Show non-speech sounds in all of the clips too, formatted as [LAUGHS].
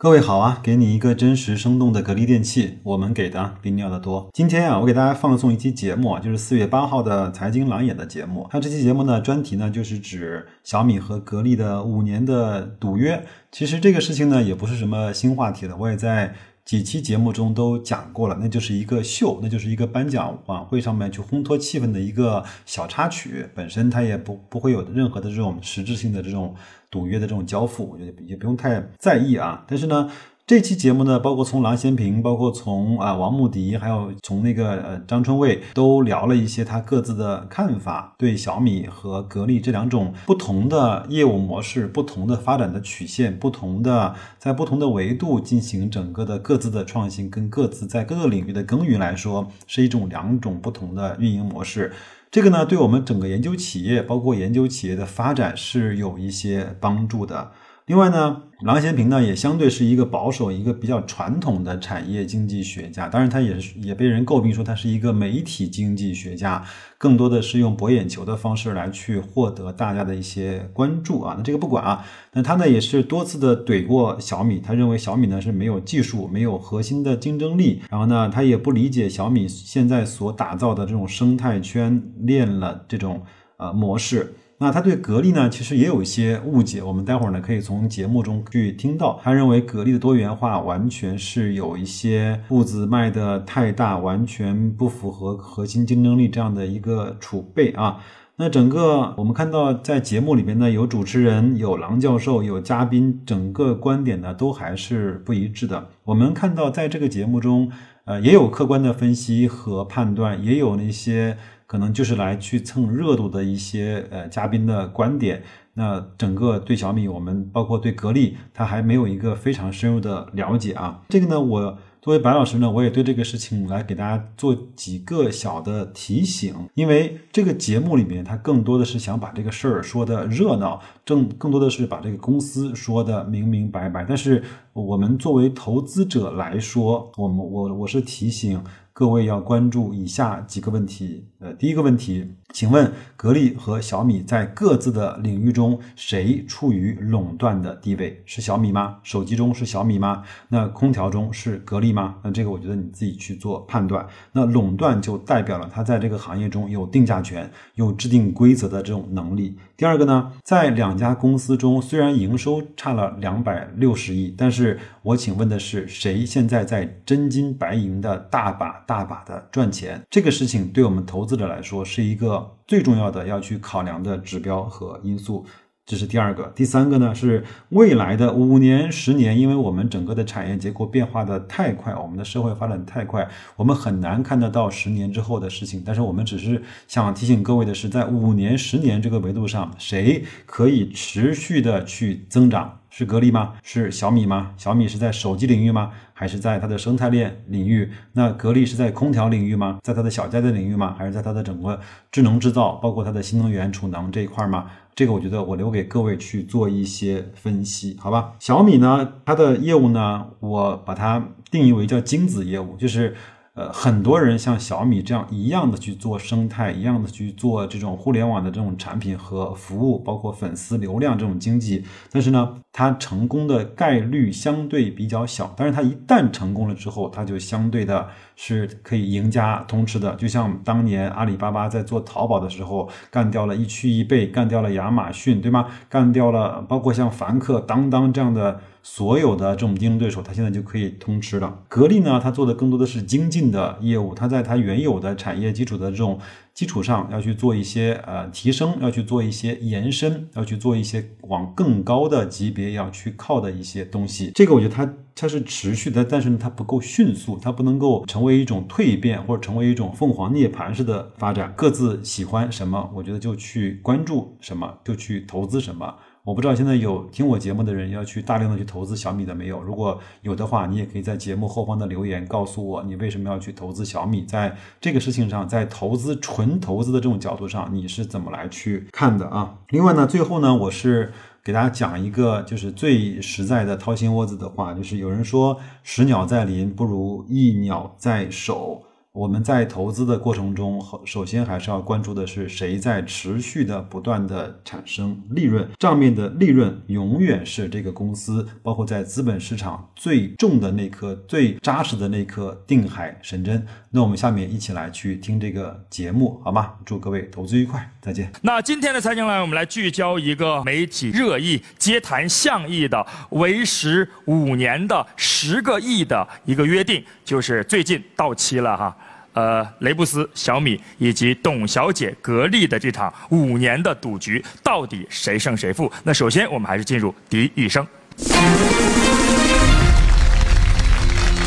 各位好啊，给你一个真实生动的格力电器，我们给的比你要的多。今天啊，我给大家放送一期节目啊，就是四月八号的财经蓝眼的节目。它这期节目呢，专题呢就是指小米和格力的五年的赌约。其实这个事情呢，也不是什么新话题了，我也在。几期节目中都讲过了，那就是一个秀，那就是一个颁奖晚会上面去烘托气氛的一个小插曲，本身它也不不会有任何的这种实质性的这种赌约的这种交付，我觉得也不用太在意啊。但是呢。这期节目呢，包括从郎咸平，包括从啊王牧迪，还有从那个呃张春卫，都聊了一些他各自的看法，对小米和格力这两种不同的业务模式、不同的发展的曲线、不同的在不同的维度进行整个的各自的创新，跟各自在各个领域的耕耘来说，是一种两种不同的运营模式。这个呢，对我们整个研究企业，包括研究企业的发展是有一些帮助的。另外呢，郎咸平呢也相对是一个保守、一个比较传统的产业经济学家，当然他也是也被人诟病说他是一个媒体经济学家，更多的是用博眼球的方式来去获得大家的一些关注啊。那这个不管啊，那他呢也是多次的怼过小米，他认为小米呢是没有技术、没有核心的竞争力，然后呢他也不理解小米现在所打造的这种生态圈链了这种呃模式。那他对格力呢，其实也有一些误解。我们待会儿呢，可以从节目中去听到，他认为格力的多元化完全是有一些步子迈的太大，完全不符合核心竞争力这样的一个储备啊。那整个我们看到在节目里边呢，有主持人，有郎教授，有嘉宾，整个观点呢都还是不一致的。我们看到在这个节目中，呃，也有客观的分析和判断，也有那些。可能就是来去蹭热度的一些呃嘉宾的观点，那整个对小米，我们包括对格力，它还没有一个非常深入的了解啊。这个呢，我。作为白老师呢，我也对这个事情来给大家做几个小的提醒，因为这个节目里面，他更多的是想把这个事儿说的热闹，正更多的是把这个公司说的明明白白。但是我们作为投资者来说，我们我我是提醒各位要关注以下几个问题。呃，第一个问题，请问格力和小米在各自的领域中，谁处于垄断的地位？是小米吗？手机中是小米吗？那空调中是格力吗？那这个我觉得你自己去做判断。那垄断就代表了它在这个行业中有定价权、有制定规则的这种能力。第二个呢，在两家公司中，虽然营收差了两百六十亿，但是我请问的是，谁现在在真金白银的大把大把的赚钱？这个事情对我们投。资者来说是一个最重要的要去考量的指标和因素，这是第二个。第三个呢是未来的五年、十年，因为我们整个的产业结构变化的太快，我们的社会发展太快，我们很难看得到十年之后的事情。但是我们只是想提醒各位的是，在五年、十年这个维度上，谁可以持续的去增长？是格力吗？是小米吗？小米是在手机领域吗？还是在它的生态链领域？那格力是在空调领域吗？在它的小家电领域吗？还是在它的整个智能制造，包括它的新能源储能这一块吗？这个我觉得我留给各位去做一些分析，好吧？小米呢，它的业务呢，我把它定义为叫精子业务，就是。呃，很多人像小米这样一样的去做生态，一样的去做这种互联网的这种产品和服务，包括粉丝流量这种经济。但是呢，它成功的概率相对比较小。但是它一旦成功了之后，它就相对的是可以赢家通吃的。就像当年阿里巴巴在做淘宝的时候，干掉了一区一倍，干掉了亚马逊，对吗？干掉了包括像凡客、当当这样的。所有的这种竞争对手，它现在就可以通吃了。格力呢，它做的更多的是精进的业务，它在它原有的产业基础的这种基础上，要去做一些呃提升，要去做一些延伸，要去做一些往更高的级别要去靠的一些东西。这个我觉得它它是持续的，但是呢，它不够迅速，它不能够成为一种蜕变或者成为一种凤凰涅槃式的发展。各自喜欢什么，我觉得就去关注什么，就去投资什么。我不知道现在有听我节目的人要去大量的去投资小米的没有？如果有的话，你也可以在节目后方的留言告诉我，你为什么要去投资小米？在这个事情上，在投资纯投资的这种角度上，你是怎么来去看的啊？另外呢，最后呢，我是给大家讲一个就是最实在的掏心窝子的话，就是有人说十鸟在林不如一鸟在手。我们在投资的过程中，首先还是要关注的是谁在持续的不断的产生利润，账面的利润永远是这个公司，包括在资本市场最重的那颗、最扎实的那颗定海神针。那我们下面一起来去听这个节目，好吗？祝各位投资愉快，再见。那今天的财经来，我们来聚焦一个媒体热议、街谈巷议的为时五年的十个亿的一个约定，就是最近到期了哈。呃，雷布斯、小米以及董小姐格力的这场五年的赌局，到底谁胜谁负？那首先，我们还是进入第一一声。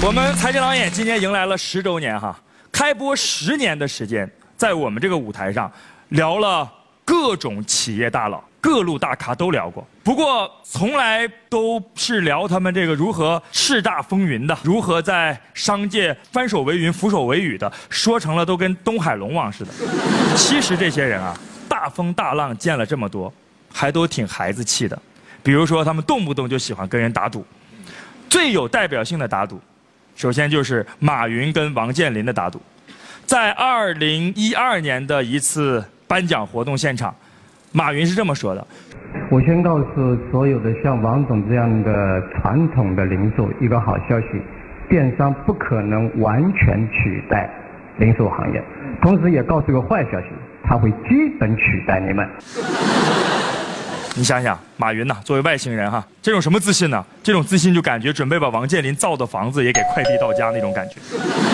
我们财经郎眼今年迎来了十周年哈，开播十年的时间，在我们这个舞台上聊了各种企业大佬。各路大咖都聊过，不过从来都是聊他们这个如何叱咤风云的，如何在商界翻手为云、覆手为雨的，说成了都跟东海龙王似的。其实这些人啊，大风大浪见了这么多，还都挺孩子气的。比如说，他们动不动就喜欢跟人打赌。最有代表性的打赌，首先就是马云跟王健林的打赌，在二零一二年的一次颁奖活动现场。马云是这么说的：“我先告诉所有的像王总这样的传统的零售一个好消息，电商不可能完全取代零售行业。同时也告诉个坏消息，它会基本取代你们。[LAUGHS] ”你想想，马云呐，作为外星人哈，这种什么自信呢？这种自信就感觉准备把王健林造的房子也给快递到家那种感觉。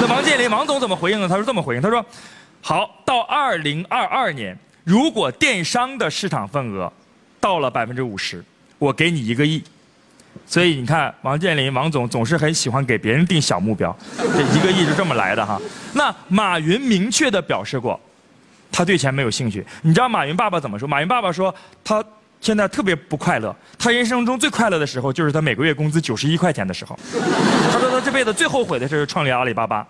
那王健林，王总怎么回应呢？他是这么回应：“他说，好，到二零二二年。”如果电商的市场份额到了百分之五十，我给你一个亿。所以你看，王健林王总总是很喜欢给别人定小目标，这一个亿就这么来的哈。那马云明确的表示过，他对钱没有兴趣。你知道马云爸爸怎么说？马云爸爸说，他现在特别不快乐。他人生中最快乐的时候，就是他每个月工资九十一块钱的时候。他说他这辈子最后悔的事是创立阿里巴巴。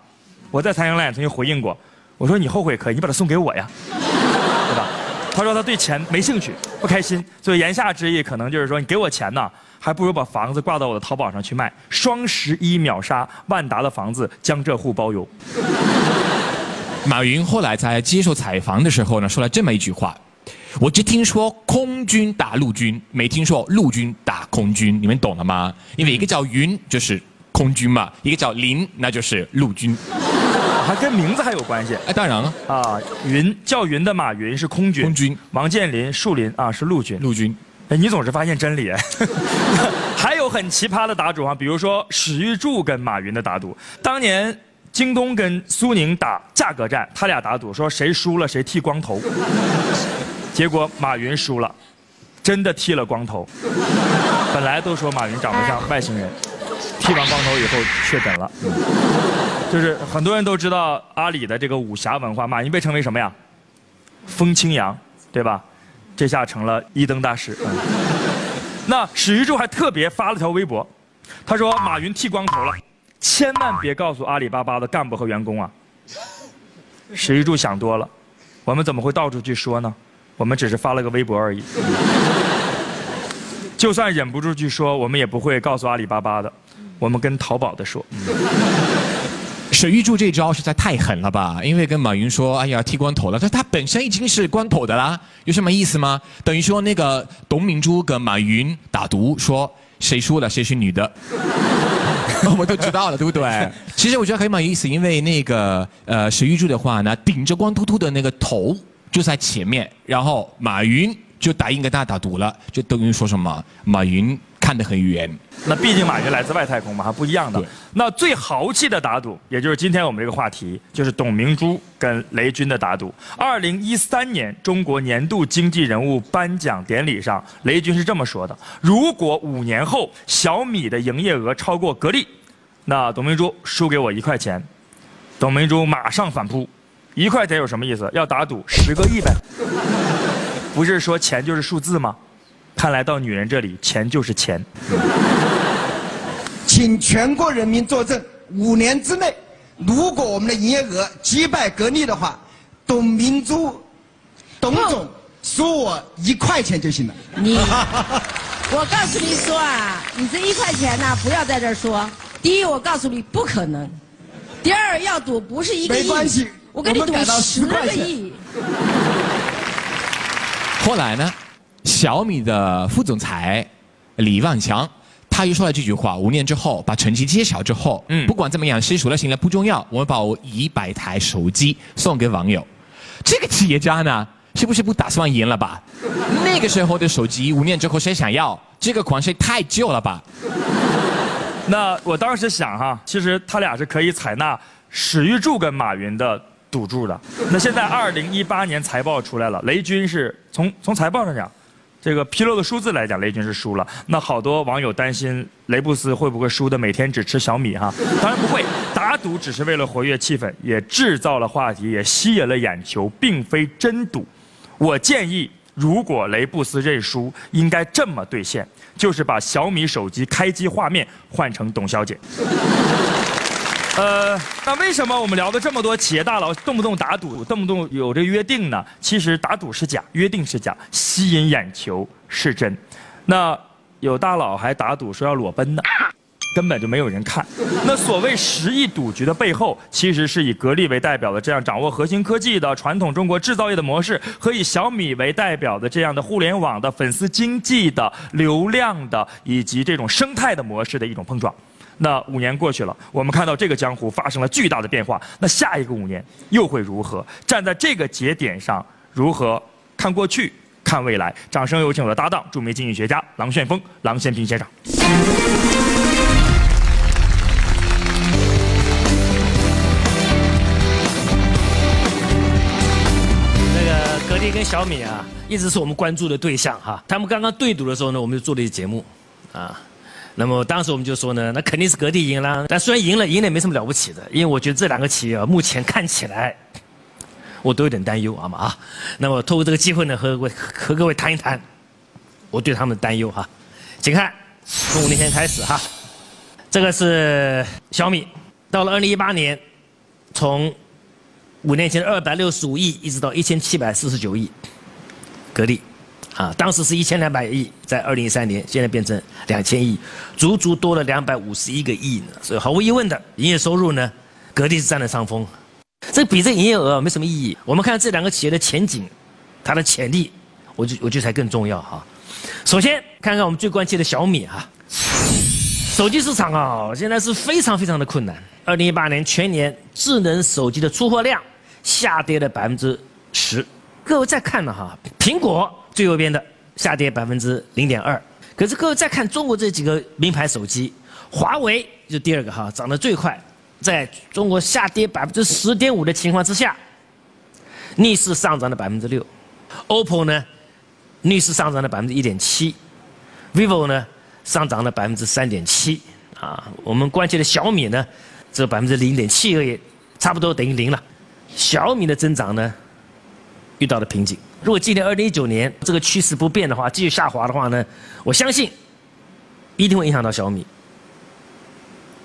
我在财经也曾经回应过，我说你后悔可以，你把它送给我呀。[LAUGHS] 对吧？他说他对钱没兴趣，不开心，所以言下之意可能就是说，你给我钱呢，还不如把房子挂到我的淘宝上去卖，双十一秒杀万达的房子，江浙沪包邮。[LAUGHS] 马云后来在接受采访的时候呢，说了这么一句话：我只听说空军打陆军，没听说陆军打空军，你们懂了吗？因为一个叫云就是空军嘛，一个叫林那就是陆军。还跟名字还有关系？哎，当然了啊，云叫云的马云是空军，空军王健林树林啊是陆军，陆军。哎，你总是发现真理。[LAUGHS] 还有很奇葩的打赌啊，比如说史玉柱跟马云的打赌，当年京东跟苏宁打价格战，他俩打赌说谁输了谁剃光头，结果马云输了，真的剃了光头。本来都说马云长得像外星人，剃完光头以后确诊了。就是很多人都知道阿里的这个武侠文化，马云被称为什么呀？风清扬，对吧？这下成了一灯大师。[LAUGHS] 那史玉柱还特别发了条微博，他说马云剃光头了，千万别告诉阿里巴巴的干部和员工啊。史玉柱想多了，我们怎么会到处去说呢？我们只是发了个微博而已。就算忍不住去说，我们也不会告诉阿里巴巴的，我们跟淘宝的说。史玉柱这招实在太狠了吧！因为跟马云说：“哎呀，剃光头了。”他他本身已经是光头的啦，有什么意思吗？等于说那个董明珠跟马云打赌，说谁输了谁是女的，[LAUGHS] 我们都知道了，对不对？其实我觉得很有意思，因为那个呃史玉柱的话呢，顶着光秃秃的那个头就在前面，然后马云就答应跟他打赌了，就等于说什么马云。看得很远，那毕竟马云来自外太空嘛，还不一样的。那最豪气的打赌，也就是今天我们这个话题，就是董明珠跟雷军的打赌。二零一三年中国年度经济人物颁奖典礼上，雷军是这么说的：如果五年后小米的营业额超过格力，那董明珠输给我一块钱。董明珠马上反扑：一块钱有什么意思？要打赌十个亿呗？不是说钱就是数字吗？看来到女人这里，钱就是钱。请全国人民作证：五年之内，如果我们的营业额击败格力的话，董明珠、董总输我一块钱就行了。你，[LAUGHS] 我告诉你说啊，你这一块钱呢，不要在这儿说。第一，我告诉你不可能；第二，要赌不是一个亿，没关系我跟你赌十10块钱个亿。后来呢，小米的副总裁李万强。他又说了这句话：五年之后，把成绩揭晓之后，嗯不管怎么样，谁输了赢了不重要，我们把我一百台手机送给网友。这个企业家呢，是不是不打算赢了吧？那个时候的手机，五年之后谁想要？这个款式太旧了吧？那我当时想哈，其实他俩是可以采纳史玉柱跟马云的赌注的。那现在二零一八年财报出来了，雷军是从从财报上讲，这个披露的数字来讲，雷军是输了。那好多网友担心雷布斯会不会输的每天只吃小米哈？当然不会，打赌只是为了活跃气氛，也制造了话题，也吸引了眼球，并非真赌。我建议，如果雷布斯认输，应该这么兑现，就是把小米手机开机画面换成董小姐。呃，那为什么我们聊的这么多企业大佬动不动打赌，动不动有这个约定呢？其实打赌是假，约定是假，吸引眼球是真。那有大佬还打赌说要裸奔呢。根本就没有人看。那所谓十亿赌局的背后，其实是以格力为代表的这样掌握核心科技的传统中国制造业的模式，和以小米为代表的这样的互联网的粉丝经济的流量的以及这种生态的模式的一种碰撞。那五年过去了，我们看到这个江湖发生了巨大的变化。那下一个五年又会如何？站在这个节点上，如何看过去、看未来？掌声有请我的搭档，著名经济学家郎旋风、郎咸平先生。那个格力跟小米啊，一直是我们关注的对象哈。他们刚刚对赌的时候呢，我们就做了一个节目，啊，那么当时我们就说呢，那肯定是格力赢了。但虽然赢了，赢了也没什么了不起的，因为我觉得这两个企业啊，目前看起来，我都有点担忧啊嘛啊。那么透过这个机会呢，和各位和各位谈一谈，我对他们的担忧哈。请看，从五年前开始哈，这个是小米，到了二零一八年，从五年前的二百六十五亿，一直到一千七百四十九亿，格力，啊，当时是一千两百亿，在二零一三年，现在变成两千亿，足足多了两百五十一个亿呢。所以毫无疑问的，营业收入呢，格力是占了上风。这比这营业额没什么意义。我们看这两个企业的前景，它的潜力，我就我觉得才更重要哈。首先看看我们最关切的小米哈，手机市场啊，现在是非常非常的困难。二零一八年全年智能手机的出货量下跌了百分之十。各位再看了哈，苹果最右边的下跌百分之零点二。可是各位再看中国这几个名牌手机，华为就第二个哈，涨得最快，在中国下跌百分之十点五的情况之下，逆势上涨了百分之六。OPPO 呢，逆势上涨了百分之一点七，vivo 呢上涨了百分之三点七啊。我们关切的小米呢，只有百分之零点七而已，差不多等于零了。小米的增长呢，遇到了瓶颈。如果今年二零一九年这个趋势不变的话，继续下滑的话呢，我相信一定会影响到小米。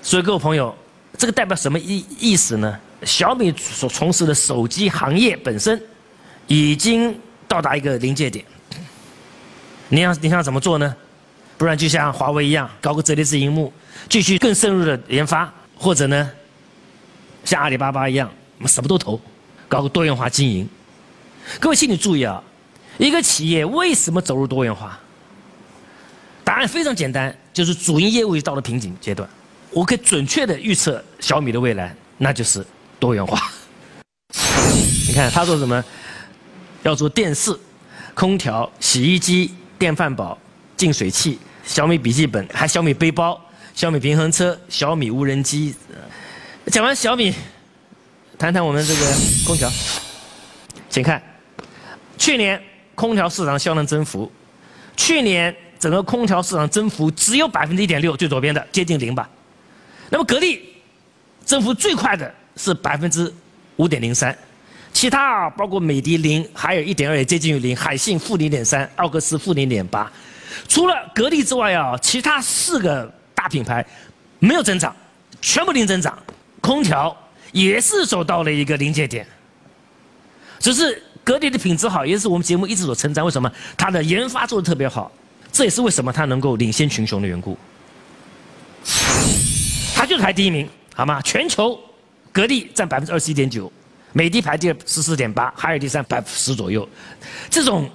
所以各位朋友，这个代表什么意意思呢？小米所从事的手机行业本身已经到达一个临界点。你想你想怎么做呢？不然就像华为一样，搞个折叠式荧幕，继续更深入的研发，或者呢，像阿里巴巴一样，什么都投，搞个多元化经营。各位请你注意啊，一个企业为什么走入多元化？答案非常简单，就是主营业务已到了瓶颈阶段。我可以准确的预测小米的未来，那就是多元化。[LAUGHS] 你看他说什么？要做电视、空调、洗衣机、电饭煲、净水器、小米笔记本，还小米背包、小米平衡车、小米无人机。讲完小米，谈谈我们这个空调。请看，去年空调市场销量增幅，去年整个空调市场增幅只有百分之一点六，最左边的接近零吧。那么格力增幅最快的是百分之五点零三，其他啊包括美的零，还有一点二也接近于零，海信负零点三，奥克斯负零点八。除了格力之外啊，其他四个大品牌没有增长，全部零增长。空调也是走到了一个临界点，只是格力的品质好，也是我们节目一直所称赞。为什么？它的研发做的特别好，这也是为什么它能够领先群雄的缘故。它就是排第一名，好吗？全球格力占百分之二十一点九，美的排第十四点八，海尔第三百分之十左右。这种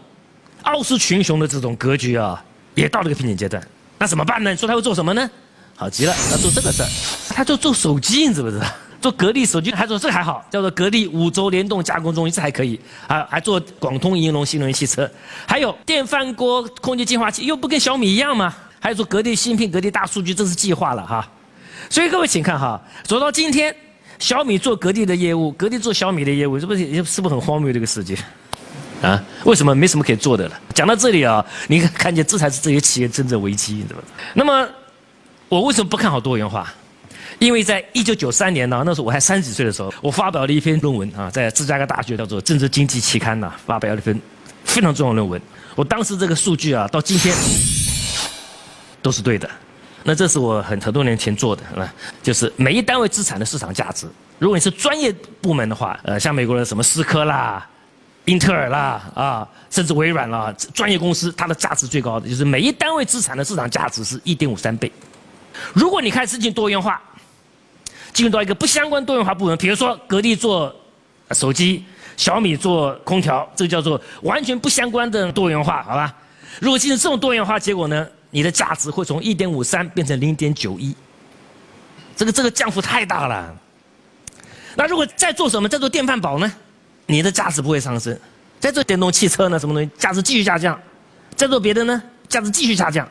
傲视群雄的这种格局啊，也到了一个瓶颈阶段。那怎么办呢？你说他会做什么呢？好极了，他做这个事儿，他就做手机，你知不知道？做格力手机，还说这还好，叫做格力五轴联动加工中心，这还可以啊，还做广通、银龙、新能源汽车，还有电饭锅、空气净化器，又不跟小米一样吗？还有说格力芯片、格力大数据，这是计划了哈。所以各位请看哈，走到今天，小米做格力的业务，格力做小米的业务，是不是是不是很荒谬这个世界？啊，为什么没什么可以做的了？讲到这里啊，你看看见这才是这些企业真正危机，对吧？那么我为什么不看好多元化？因为在一九九三年呢，那时候我还三十几岁的时候，我发表了一篇论文啊，在芝加哥大学叫做《政治经济期刊》呐，发表了一篇非常重要的论文。我当时这个数据啊，到今天都是对的。那这是我很很多年前做的，啊，就是每一单位资产的市场价值。如果你是专业部门的话，呃，像美国的什么思科啦、英特尔啦啊，甚至微软啦，专业公司它的价值最高的就是每一单位资产的市场价值是一点五三倍。如果你看事情多元化，进入到一个不相关多元化部门，比如说格力做手机，小米做空调，这个叫做完全不相关的多元化，好吧？如果进行这种多元化，结果呢，你的价值会从一点五三变成零点九一，这个这个降幅太大了。那如果再做什么，再做电饭煲呢？你的价值不会上升。再做电动汽车呢？什么东西价值继续下降？再做别的呢？价值继续下降，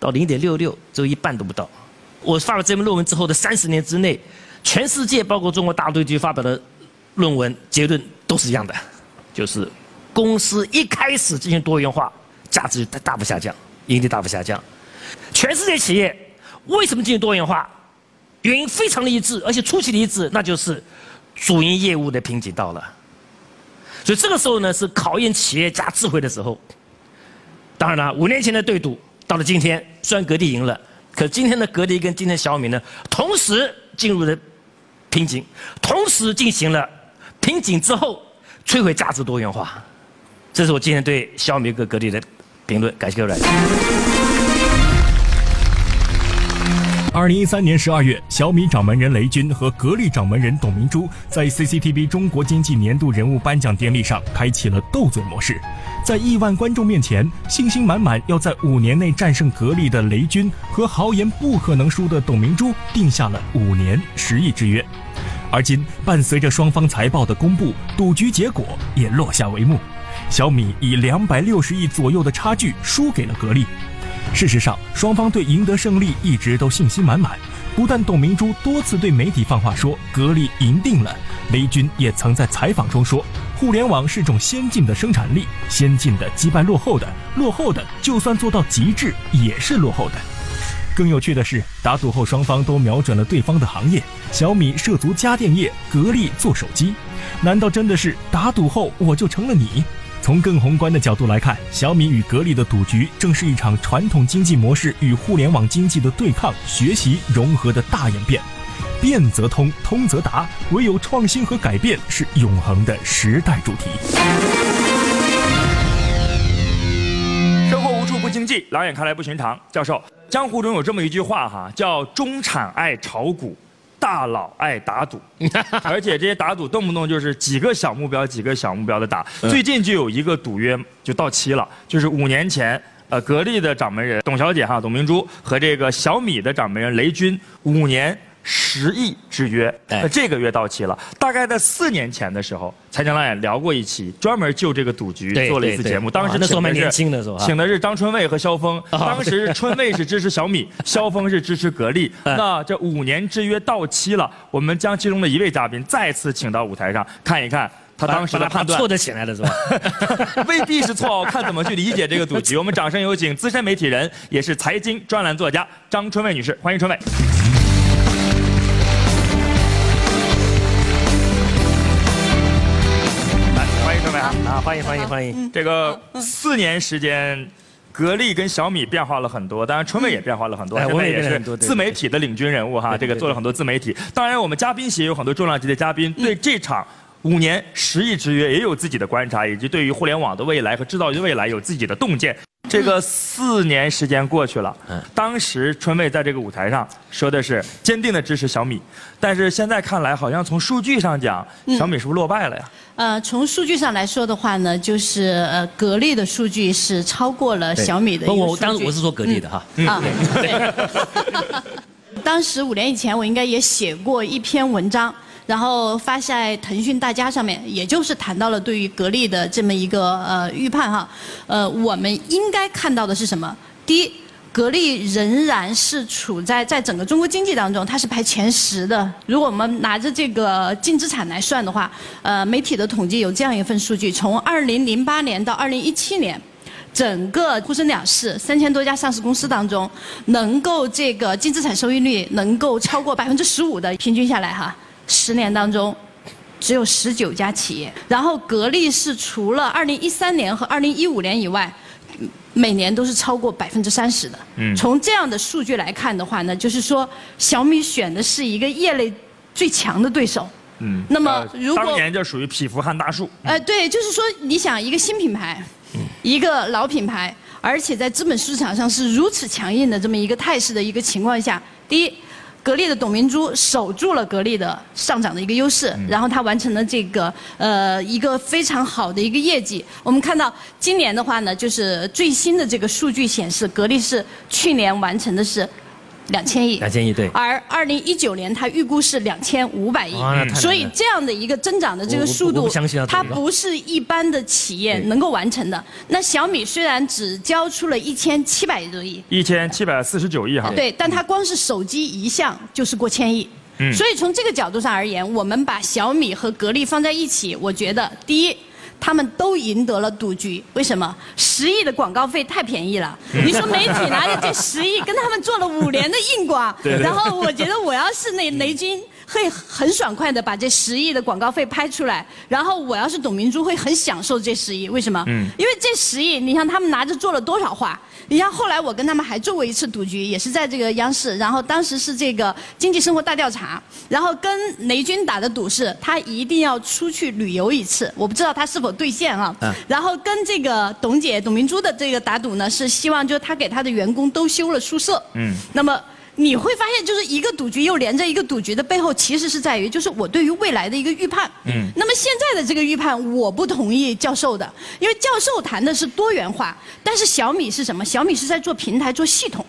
到零点六六，只有一半都不到。我发了这篇论文之后的三十年之内，全世界包括中国大陆地区发表的论文结论都是一样的，就是公司一开始进行多元化，价值大大幅下降，盈利大幅下降。全世界企业为什么进行多元化？原因非常的一致，而且出奇的一致，那就是主营业务的瓶颈到了。所以这个时候呢，是考验企业家智慧的时候。当然了，五年前的对赌到了今天，虽然格力赢了。可今天的格力跟今天小米呢，同时进入了瓶颈，同时进行了瓶颈之后摧毁价值多元化，这是我今天对小米哥格力的评论。感谢各位。二零一三年十二月，小米掌门人雷军和格力掌门人董明珠在 CCTV 中国经济年度人物颁奖典礼上开启了斗嘴模式。在亿万观众面前，信心满满要在五年内战胜格力的雷军和豪言不可能输的董明珠定下了五年十亿之约。而今，伴随着双方财报的公布，赌局结果也落下帷幕，小米以两百六十亿左右的差距输给了格力。事实上，双方对赢得胜利一直都信心满满。不但董明珠多次对媒体放话说格力赢定了，雷军也曾在采访中说，互联网是种先进的生产力，先进的击败落后的，落后的就算做到极致也是落后的。更有趣的是，打赌后双方都瞄准了对方的行业，小米涉足家电业，格力做手机，难道真的是打赌后我就成了你？从更宏观的角度来看，小米与格力的赌局正是一场传统经济模式与互联网经济的对抗、学习、融合的大演变。变则通，通则达，唯有创新和改变是永恒的时代主题。生活无处不经济，老远看来不寻常。教授，江湖中有这么一句话哈，叫中产爱炒股。大佬爱打赌，[LAUGHS] 而且这些打赌动不动就是几个小目标、几个小目标的打。最近就有一个赌约就到期了，就是五年前，呃，格力的掌门人董小姐哈，董明珠和这个小米的掌门人雷军五年。十亿之约，那这个月到期了。大概在四年前的时候，财经老也聊过一期，专门就这个赌局做了一次节目。当时那时候蛮年轻的是吧？请的是张春蔚和肖峰。[LAUGHS] 当时春蔚是支持小米，肖峰是支持格力。那这五年之约到期了，我们将其中的一位嘉宾再次请到舞台上，看一看他当时的判断。错得起来了是吧？[LAUGHS] 未必是错，看怎么去理解这个赌局。我们掌声有请资深媒体人，也是财经专栏作家张春蔚女士，欢迎春蔚。啊，欢迎欢迎欢迎！这个四年时间，格力跟小米变化了很多，当然春妹也变化了很多，我也是自媒体的领军人物哈，这个做了很多自媒体。当然，我们嘉宾席有很多重量级的嘉宾，对这场五年十亿之约也有自己的观察，以及对于互联网的未来和制造业未来有自己的洞见。这个四年时间过去了，当时春卫在这个舞台上说的是坚定的支持小米，但是现在看来，好像从数据上讲，小米是不是落败了呀？呃，从数据上来说的话呢，就是呃，格力的数据是超过了小米的我。当时我是说格力的哈。啊，对。[LAUGHS] 当时五年以前，我应该也写过一篇文章，然后发在腾讯大家上面，也就是谈到了对于格力的这么一个呃预判哈。呃，我们应该看到的是什么？第一。格力仍然是处在在整个中国经济当中，它是排前十的。如果我们拿着这个净资产来算的话，呃，媒体的统计有这样一份数据：从二零零八年到二零一七年，整个沪深两市三千多家上市公司当中，能够这个净资产收益率能够超过百分之十五的，平均下来哈，十年当中。只有十九家企业，然后格力是除了二零一三年和二零一五年以外，每年都是超过百分之三十的。嗯从这样的数据来看的话呢，就是说小米选的是一个业内最强的对手。嗯，那么呃如果当年就属于匹夫撼大树。呃，对，就是说，你想一个新品牌，一个老品牌，而且在资本市场上是如此强硬的这么一个态势的一个情况下，第一。格力的董明珠守住了格力的上涨的一个优势，然后它完成了这个呃一个非常好的一个业绩。我们看到今年的话呢，就是最新的这个数据显示，格力是去年完成的是两千亿，两千亿对。而二零一九年它预估是两千五百亿所以这样的一个增长的这个速度它不是一般的企业能够完成的。那小米虽然只交出了一千七百多亿，一千七百四十九亿哈。对，但它光是手机一项就是过千亿。嗯所以从这个角度上而言，我们把小米和格力放在一起，我觉得第一。他们都赢得了赌局，为什么？十亿的广告费太便宜了。你说媒体拿着这十亿跟他们做了五年的硬广，[LAUGHS] 然后我觉得我要是那雷军，会很爽快的把这十亿的广告费拍出来，然后我要是董明珠会很享受这十亿，为什么？嗯因为这十亿，你像他们拿着做了多少话？你像后来我跟他们还做过一次赌局，也是在这个央视，然后当时是这个经济生活大调查，然后跟雷军打的赌是，他一定要出去旅游一次，我不知道他是否兑现啊。嗯然后跟这个董姐董明珠的这个打赌呢，是希望就是他给他的员工都修了宿舍。嗯那么你会发现，就是一个赌局又连着一个赌局的背后，其实是在于就是我对于未来的一个预判。嗯那么现在的这个预判，我不同意教授的，因为教授谈的是多元化，但是小米是什么？小米是在做平台、做系统。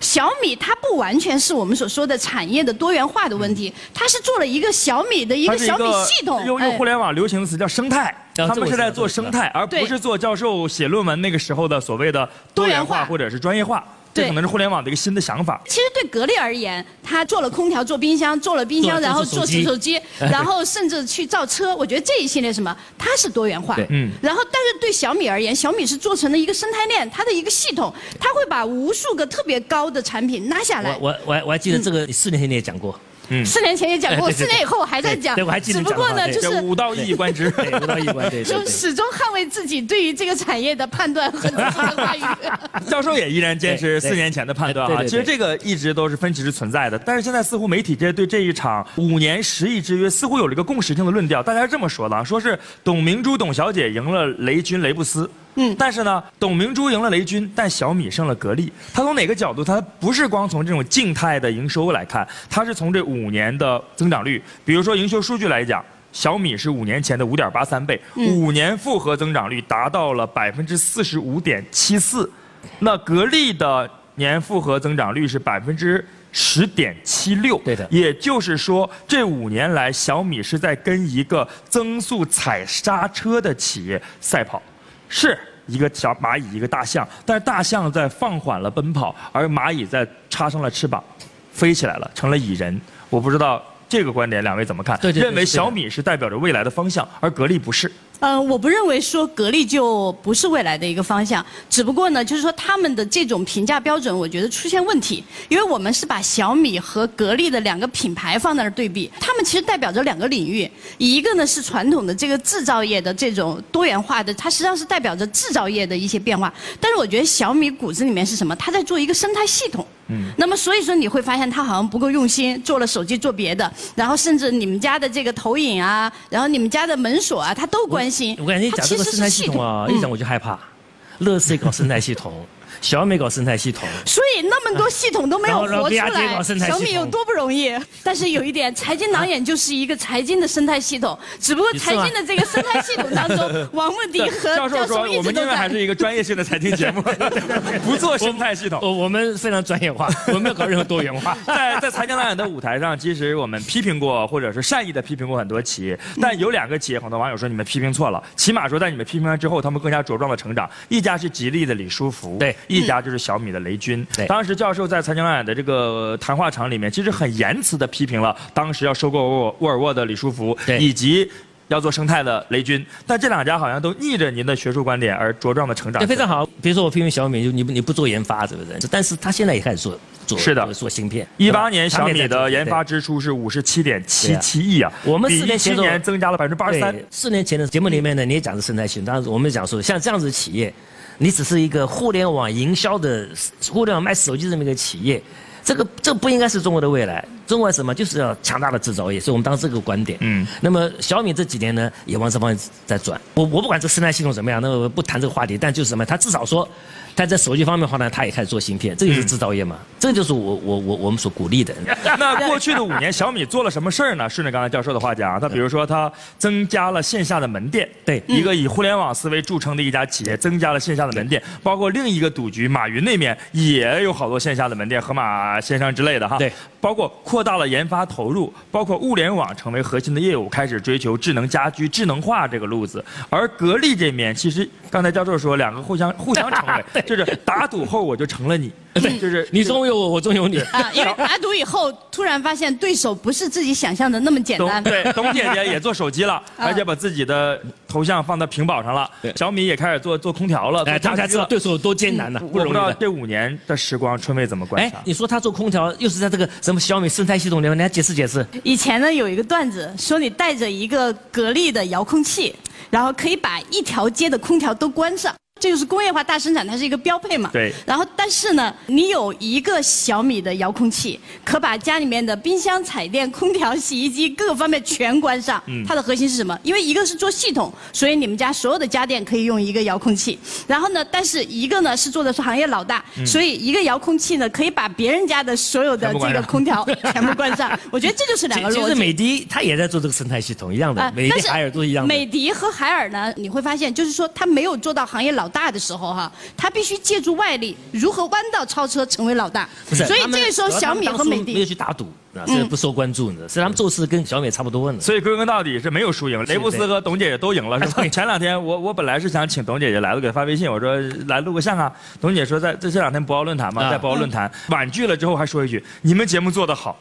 小米它不完全是我们所说的产业的多元化的问题，它是做了一个小米的一个小米系统。哎用用互联网流行的词叫生态，他们是在做生态，而不是做教授写论文那个时候的所谓的多元化或者是专业化。这可能是互联网的一个新的想法。其实对格力而言，他做了空调，做冰箱，做了冰箱，然后做洗手机手机，[LAUGHS] 然后甚至去造车。我觉得这一系列什么，它是多元化。嗯然后，但是对小米而言，小米是做成了一个生态链，它的一个系统，它会把无数个特别高的产品拉下来。我我我还我还记得这个，四年前你也讲过。嗯四年前也讲过，四年以后我还在讲。对对我还记得只不过呢，就是武道一以贯之，对武道一以贯之，对对就。始终捍卫自己对于这个产业的判断和自己的话语。[LAUGHS] 教授也依然坚持四年前的判断啊。其实这个一直都是分歧是存在的，但是现在似乎媒体界对这一场五年十亿之约似乎有了一个共识性的论调，大家是这么说的啊，说是董明珠董小姐赢了雷军雷布斯。嗯，但是呢，董明珠赢了雷军，但小米胜了格力。它从哪个角度？它不是光从这种静态的营收来看，它是从这五年的增长率，比如说营收数据来讲。小米是五年前的五点八三倍，嗯五年复合增长率达到了百分之四十五点七四，那格力的年复合增长率是百分之十点七六。对的，也就是说，这五年来，小米是在跟一个增速踩刹车的企业赛跑，是一个小蚂蚁，一个大象，但是大象在放缓了奔跑，而蚂蚁在插上了翅膀，飞起来了，成了蚁人。我不知道这个观点两位怎么看？对对对认为小米是代表着未来的方向，而格力不是。呃，我不认为说格力就不是未来的一个方向，只不过呢，就是说他们的这种评价标准，我觉得出现问题，因为我们是把小米和格力的两个品牌放在那儿对比，他们其实代表着两个领域，一个呢是传统的这个制造业的这种多元化的，它实际上是代表着制造业的一些变化，但是我觉得小米骨子里面是什么？它在做一个生态系统。嗯，那么所以说你会发现他好像不够用心，做了手机做别的，然后甚至你们家的这个投影啊，然后你们家的门锁啊，他都关心。我感觉你讲这个生态系统啊，一讲我就害怕。乐视搞生态系统。小米搞生态系统，所以那么多系统都没有活出来。小米有多不容易？但是有一点，财经导演就是一个财经的生态系统，只不过财经的这个生态系统当中，[LAUGHS] 王牧迪和教授说，我们因为还是一个专业性的财经节目，[LAUGHS] 不做生态系统。我我们非常专业化，我们没有搞任何多元化。[LAUGHS] 在在财经导演的舞台上，其实我们批评过，或者是善意的批评过很多企业，但有两个企业，很多网友说你们批评错了。起码说在你们批评完之后，他们更加茁壮的成长。一家是吉利的李书福，对，一家就是小米。的雷军，当时教授在财经导演的这个谈话场里面，其实很言辞的批评了当时要收购沃沃尔沃的李书福，以及要做生态的雷军。但这两家好像都逆着您的学术观点而茁壮的成长。非常好。比如说我批评小米，就你你不做研发，对不对？但是他现在也开始做做是的做芯片。一八年小米的研发支出是五十七点七七亿啊，我们四年前增加了百分之八十三。四年前的节目里面呢，你也讲是生态系统，当时我们讲说像这样子的企业。你只是一个互联网营销的、互联网卖手机这么一个企业，这个这不应该是中国的未来。中国什么就是要强大的制造业，所以我们当时这个观点。嗯。那么小米这几年呢，也往这方面在转。我我不管这生态系统怎么样，那我不谈这个话题，但就是什么，它至少说。但在手机方面的话呢，他也开始做芯片，这就是制造业嘛，这就是我我我我们所鼓励的。[LAUGHS] 那过去的五年，小米做了什么事儿呢？顺着刚才教授的话讲，他比如说他增加了线下的门店，对，一个以互联网思维著称的一家企业，增加了线下的门店，包括另一个赌局，马云那边也有好多线下的门店，盒马先生之类的哈，对，包括扩大了研发投入，包括物联网成为核心的业务，开始追求智能家居、智能化这个路子。而格力这面，其实刚才教授说两个互相互相成为，[LAUGHS] 就是打赌。后我就成了你，[LAUGHS] 对，就是你中有我，我中有你啊。因为打赌以后，突然发现对手不是自己想象的那么简单。对，董姐姐也做手机了，而且把自己的头像放到屏保上了。小米也开始做做空调了。哎，大家知道对手有多艰难呢。我不知道这五年的时光，春妹怎么观察？哎，你说他做空调，又是在这个什么小米生态系统里面，你来解释解释。以前呢，有一个段子说，你带着一个格力的遥控器，然后可以把一条街的空调都关上。这就是工业化大生产，它是一个标配嘛。对。然后，但是呢，你有一个小米的遥控器，可把家里面的冰箱、彩电、空调、洗衣机各个方面全关上。嗯。它的核心是什么？因为一个是做系统，所以你们家所有的家电可以用一个遥控器。然后呢，但是一个呢是做的是行业老大，所以一个遥控器呢可以把别人家的所有的这个空调全部关上。[LAUGHS] 我觉得这就是两个逻辑。其实美的它也在做这个生态系统一样的，美的海尔都一样的。美的和海尔呢，你会发现就是说它没有做到行业老。大的时候哈，他必须借助外力，如何弯道超车成为老大。所以这个时候小米和美的没有去打赌，是不受关注的。是他们做事跟小米差不多呢。所以归根到底是没有输赢，雷布斯和董姐姐都赢了，是吧？前两天我我本来是想请董姐姐来了，给她发微信，我说来录个像啊。董姐说在这这两天博鳌论坛嘛，在博鳌论坛婉拒了之后，还说一句：你们节目做得好。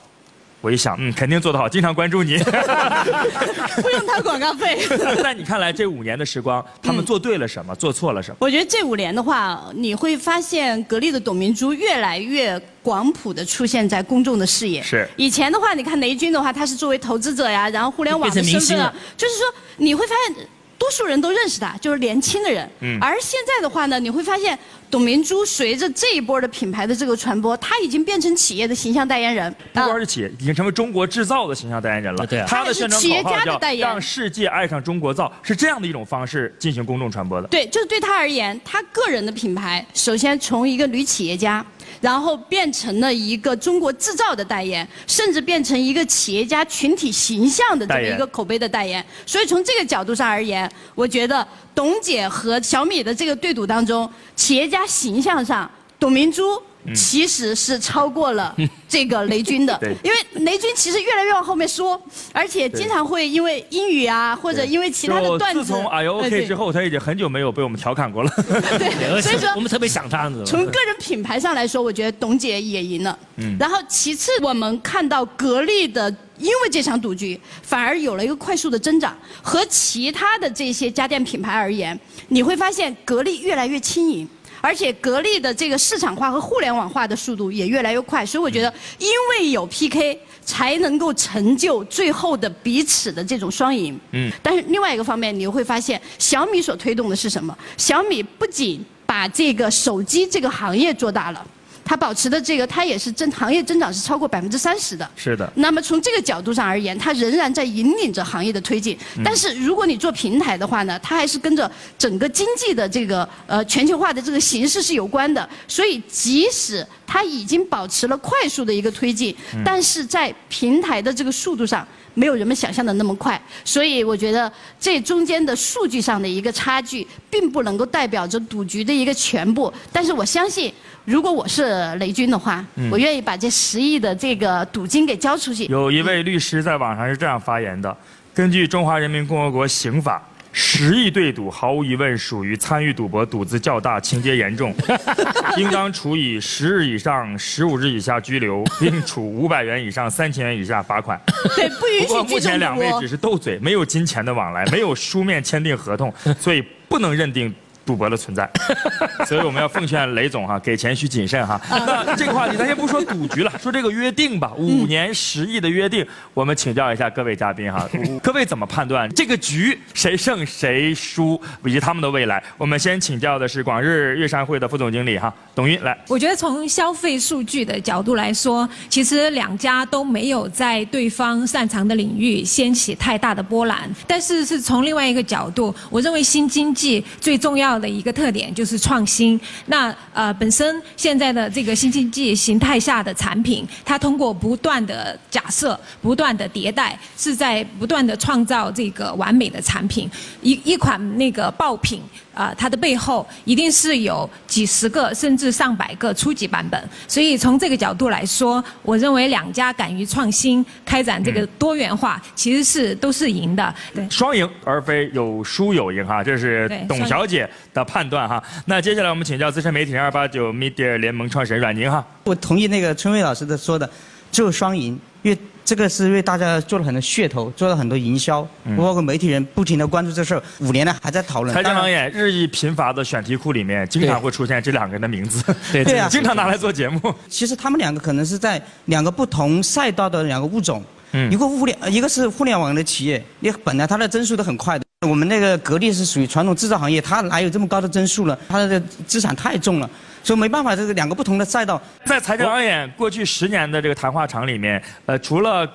我一想，嗯，肯定做得好，经常关注你，[LAUGHS] 不用掏广告费。[LAUGHS] 在你看来，这五年的时光，他们做对了什么？做错了什么？我觉得这五年的话，你会发现格力的董明珠越来越广谱的出现在公众的视野。是。以前的话，你看雷军的话，他是作为投资者呀，然后互联网的身份，就是说你会发现。多数人都认识他，就是年轻的人。嗯。而现在的话呢，你会发现董明珠随着这一波的品牌的这个传播，他已经变成企业的形象代言人。不光是企业，已经成为中国制造的形象代言人了。对啊。他的宣传口号叫“让世界爱上中国造”，是这样的一种方式进行公众传播的。对，就是对他而言，他个人的品牌，首先从一个女企业家。然后变成了一个中国制造的代言，甚至变成一个企业家群体形象的这么一个口碑的代言。所以从这个角度上而言，我觉得董姐和小米的这个对赌当中，企业家形象上，董明珠。其实是超过了 [LAUGHS] 这个雷军的，因为雷军其实越来越往后面说，而且经常会因为英语啊，或者因为其他的段子。自从 I O K 之后，他已经很久没有被我们调侃过了。对，[LAUGHS] 所以说我们特别想他。从个人品牌上来说，我觉得董姐也赢了。嗯。然后其次，我们看到格力的，因为这场赌局，反而有了一个快速的增长。和其他的这些家电品牌而言，你会发现格力越来越轻盈。而且格力的这个市场化和互联网化的速度也越来越快，所以我觉得，因为有 PK，才能够成就最后的彼此的这种双赢。嗯。但是另外一个方面，你会发现，小米所推动的是什么？小米不仅把这个手机这个行业做大了。它保持的这个，它也是增行业增长是超过百分之三十的。是的。那么从这个角度上而言，它仍然在引领着行业的推进。但是如果你做平台的话呢，它还是跟着整个经济的这个呃全球化的这个形势是有关的。所以即使它已经保持了快速的一个推进，但是在平台的这个速度上。没有人们想象的那么快，所以我觉得这中间的数据上的一个差距，并不能够代表着赌局的一个全部。但是我相信，如果我是雷军的话，我愿意把这十亿的这个赌金给交出去。有一位律师在网上是这样发言的：根据《中华人民共和国刑法》。十亿对赌，毫无疑问属于参与赌博，赌资较大，情节严重，[LAUGHS] 应当处以十日以上十五日以下拘留，并处五百元以上三千元以下罚款。对，不允许不过目前两位只是斗嘴，没有金钱的往来，没有书面签订合同，所以不能认定。赌博的存在，[LAUGHS] 所以我们要奉劝雷总哈，给钱需谨慎哈。那这个话题咱先不说赌局了，说这个约定吧，五年十亿的约定，我们请教一下各位嘉宾哈，[LAUGHS] 各位怎么判断这个局谁胜谁输以及他们的未来？我们先请教的是广日粤商会的副总经理哈，董云来。我觉得从消费数据的角度来说，其实两家都没有在对方擅长的领域掀起太大的波澜，但是是从另外一个角度，我认为新经济最重要。的一个特点就是创新。那呃，本身现在的这个新经济形态下的产品，它通过不断的假设、不断的迭代，是在不断的创造这个完美的产品。一一款那个爆品啊，它的背后一定是有几十个甚至上百个初级版本。所以从这个角度来说，我认为两家敢于创新、开展这个多元化，其实是都是赢的。对，双赢而非有输有赢哈，这是董小姐。的判断哈，那接下来我们请教资深媒体人二八九 Media 联盟创始人阮宁哈。我同意那个春蔚老师的说的，只有双赢，因为这个是为大家做了很多噱头，做了很多营销，包括媒体人不停的关注这事儿，五年了还在讨论。财经行业日益频繁的选题库里面，经常会出现这两个人的名字，对 [LAUGHS] 对啊，经常拿来做节目。其实他们两个可能是在两个不同赛道的两个物种，一个互联，一个是互联网的企业，你本来它的增速都很快的。我们那个格力是属于传统制造行业，它哪有这么高的增速了？它的资产太重了，所以没办法，这是两个不同的赛道。在财政导演过去十年的这个谈话场里面，呃，除了